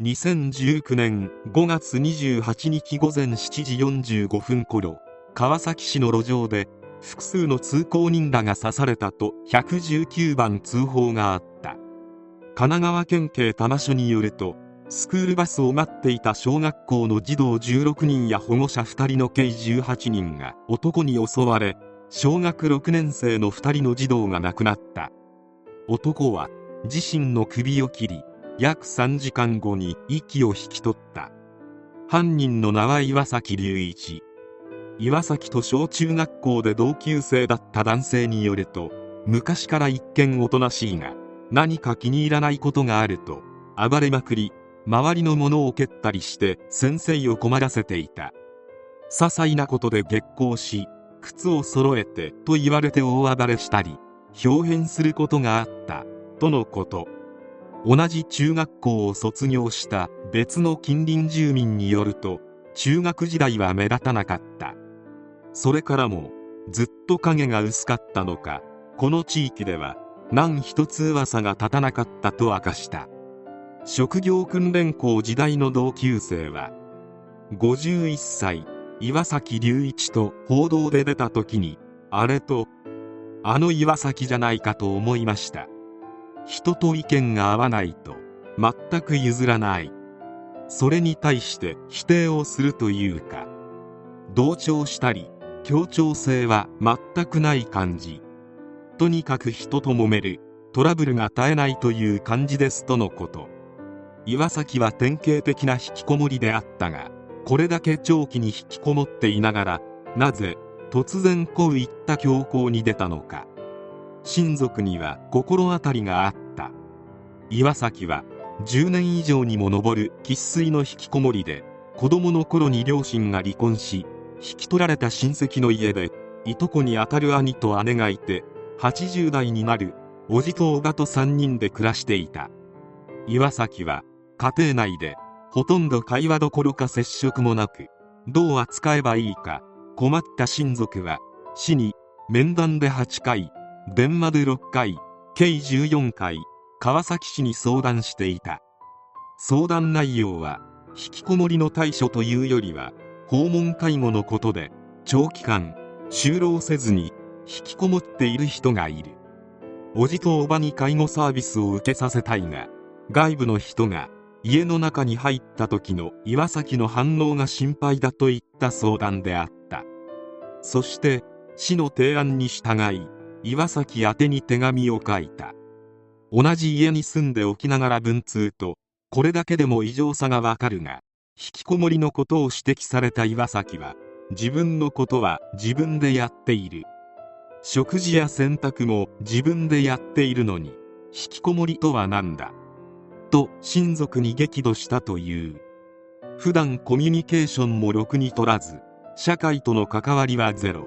2019年5月28日午前7時45分頃川崎市の路上で複数の通行人らが刺されたと119番通報があった。神奈川県警多摩署によるとスクールバスを待っていた小学校の児童16人や保護者2人の計18人が男に襲われ小学6年生の2人の児童が亡くなった。男は自身の首を切り約3時間後に息を引き取った。犯人の名は岩崎隆一。岩崎と小中学校で同級生だった男性によると昔から一見おとなしいが何か気に入らないことがあると暴れまくり周りのものを蹴ったりして先生を困らせていた。些細なことで激高し靴を揃えてと言われて大暴れしたり表変することがあった。とのこと。同じ中学校を卒業した別の近隣住民によると中学時代は目立たなかった。それからもずっと影が薄かったのかこの地域では何一つ噂が立たなかったと明かした。職業訓練校時代の同級生は51歳岩崎隆一と報道で出た時にあれとあの岩崎じゃないかと思いました。人と意見が合わないと全く譲らない。それに対して否定をするというか同調したり協調性は全くない感じ。とにかく人と揉める。トラブルが絶えないという感じですとのこと。岩崎は典型的な引きこもりであったがこれだけ長期に引きこもっていながらなぜ突然こういった強行に出たのか。親族には心当たりがあった。岩崎は10年以上にも上る生粋の引きこもりで子供の頃に両親が離婚し引き取られた親戚の家でいとこにあたる兄と姉がいて80代になる叔父と叔母と3人で暮らしていた。岩崎は家庭内でほとんど会話どころか接触もなくどう扱えばいいか困った親族は市に面談で8回電話で6回計14回川崎市に相談していた。相談内容は引きこもりの対処というよりは訪問介護のことで長期間就労せずに引きこもっている人がいる。おじとおばに介護サービスを受けさせたいが外部の人が家の中に入った時の岩崎の反応が心配だといった相談であった。そして市の提案に従い岩崎宛に手紙を書いた。同じ家に住んでおきながら文通とこれだけでも異常さがわかるが引きこもりのことを指摘された岩崎は自分のことは自分でやっている。食事や洗濯も自分でやっているのに引きこもりとは何だと親族に激怒したという。普段コミュニケーションもろくに取らず社会との関わりはゼロ。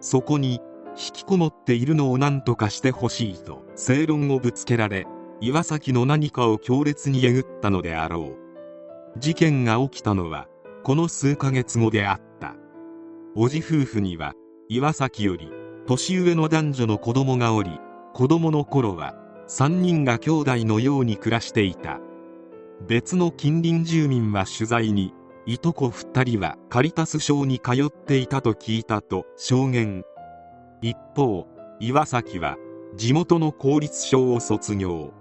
そこに引きこもっているのを何とかしてほしいと正論をぶつけられ岩崎の何かを強烈にえぐったのであろう。事件が起きたのはこの数ヶ月後であった。叔父夫婦には岩崎より年上の男女の子供がおり子供の頃は3人が兄弟のように暮らしていた。別の近隣住民は取材にいとこ2人はカリタス省に通っていたと聞いたと証言。一方岩崎は地元の公立小を卒業。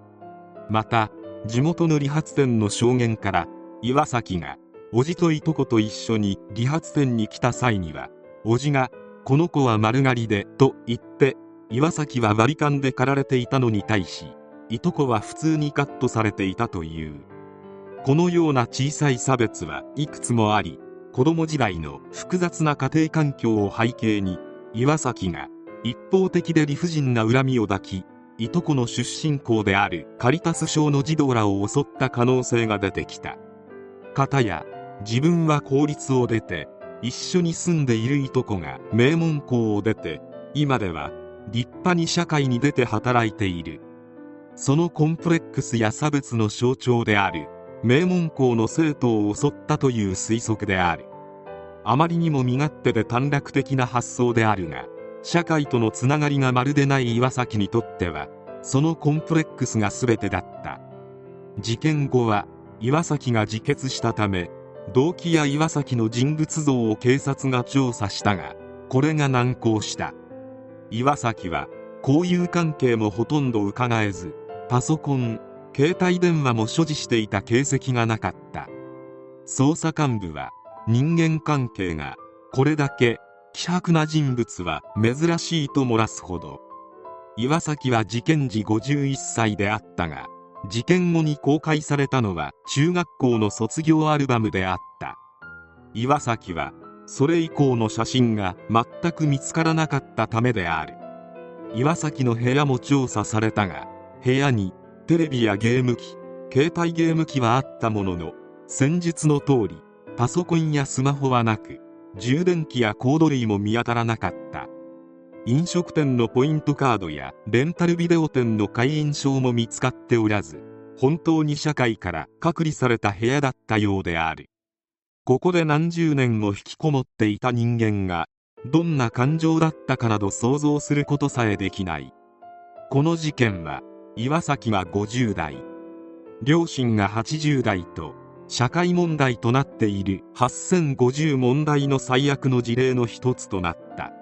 また地元の理髪店の証言から岩崎が叔父といとこと一緒に理髪店に来た際には叔父が「この子は丸刈りで」と言って岩崎は割り勘で刈られていたのに対しいとこは普通にカットされていたという。このような小さい差別はいくつもあり子供時代の複雑な家庭環境を背景に岩崎が一方的で理不尽な恨みを抱きいとこの出身校であるカリタス省の児童らを襲った可能性が出てきた。片や自分は公立を出て一緒に住んでいるいとこが名門校を出て今では立派に社会に出て働いている。そのコンプレックスや差別の象徴である名門校の生徒を襲ったという推測である。あまりにも身勝手で短絡的な発想であるが社会とのつながりがまるでない岩崎にとってはそのコンプレックスが全てだった。事件後は岩崎が自決したため動機や岩崎の人物像を警察が調査したがこれが難航した。岩崎は交友関係もほとんど伺えずパソコン携帯電話も所持していた形跡がなかった。捜査幹部は人間関係がこれだけ希薄な人物は珍しいと漏らすほど。岩崎は事件時51歳であったが事件後に公開されたのは中学校の卒業アルバムであった。岩崎はそれ以降の写真が全く見つからなかったためである。岩崎の部屋も調査されたが部屋にテレビやゲーム機携帯ゲーム機はあったものの戦術の通りパソコンやスマホはなく充電器やコード類も見当たらなかった。飲食店のポイントカードやレンタルビデオ店の会員証も見つかっておらず本当に社会から隔離された部屋だったようである。ここで何十年も引きこもっていた人間がどんな感情だったかなど想像することさえできない。この事件は岩崎は50代。両親が80代と社会問題となっている8050問題の最悪の事例の一つとなった。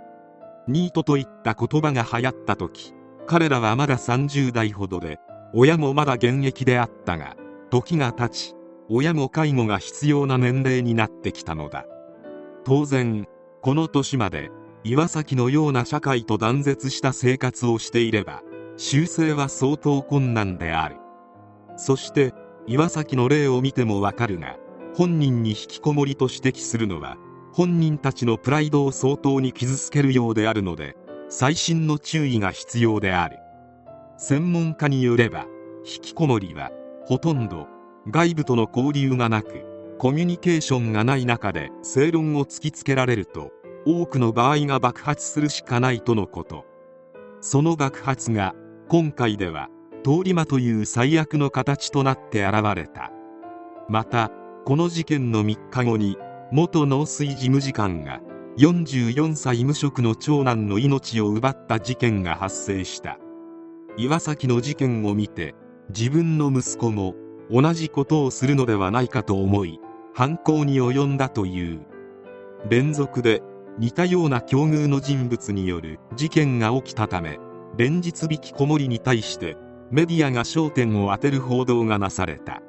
ニートといった言葉が流行った時彼らはまだ30代ほどで親もまだ現役であったが時が経ち親も介護が必要な年齢になってきたのだ。当然この年まで岩崎のような社会と断絶した生活をしていれば修正は相当困難である。そして岩崎の例を見てもわかるが本人に引きこもりと指摘するのは本人たちのプライドを相当に傷つけるようであるので細心の注意が必要である。専門家によれば引きこもりはほとんど外部との交流がなくコミュニケーションがない中で正論を突きつけられると多くの場合が爆発するしかないとのこと。その爆発が今回では通り魔という最悪の形となって現れた。またこの事件の3日後に元農水事務次官が44歳無職の長男の命を奪った事件が発生した。岩崎の事件を見て自分の息子も同じことをするのではないかと思い犯行に及んだという。連続で似たような境遇の人物による事件が起きたため連日引きこもりに対してメディアが焦点を当てる報道がなされた。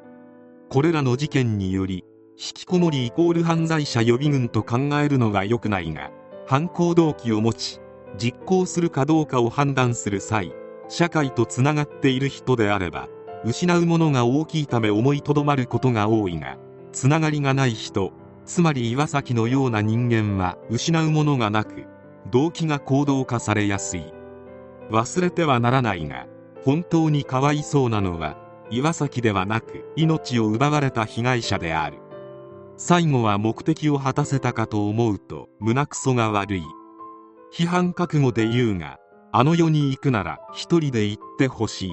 これらの事件により引きこもりイコール犯罪者予備軍と考えるのが良くないが犯行動機を持ち実行するかどうかを判断する際社会とつながっている人であれば失うものが大きいため思いとどまることが多いがつながりがない人つまり岩崎のような人間は失うものがなく動機が行動化されやすい。忘れてはならないが本当にかわいそうなのは岩崎ではなく命を奪われた被害者である。最後は目的を果たせたかと思うと胸くそが悪い。批判覚悟で言うがあの世に行くなら一人で行ってほしい。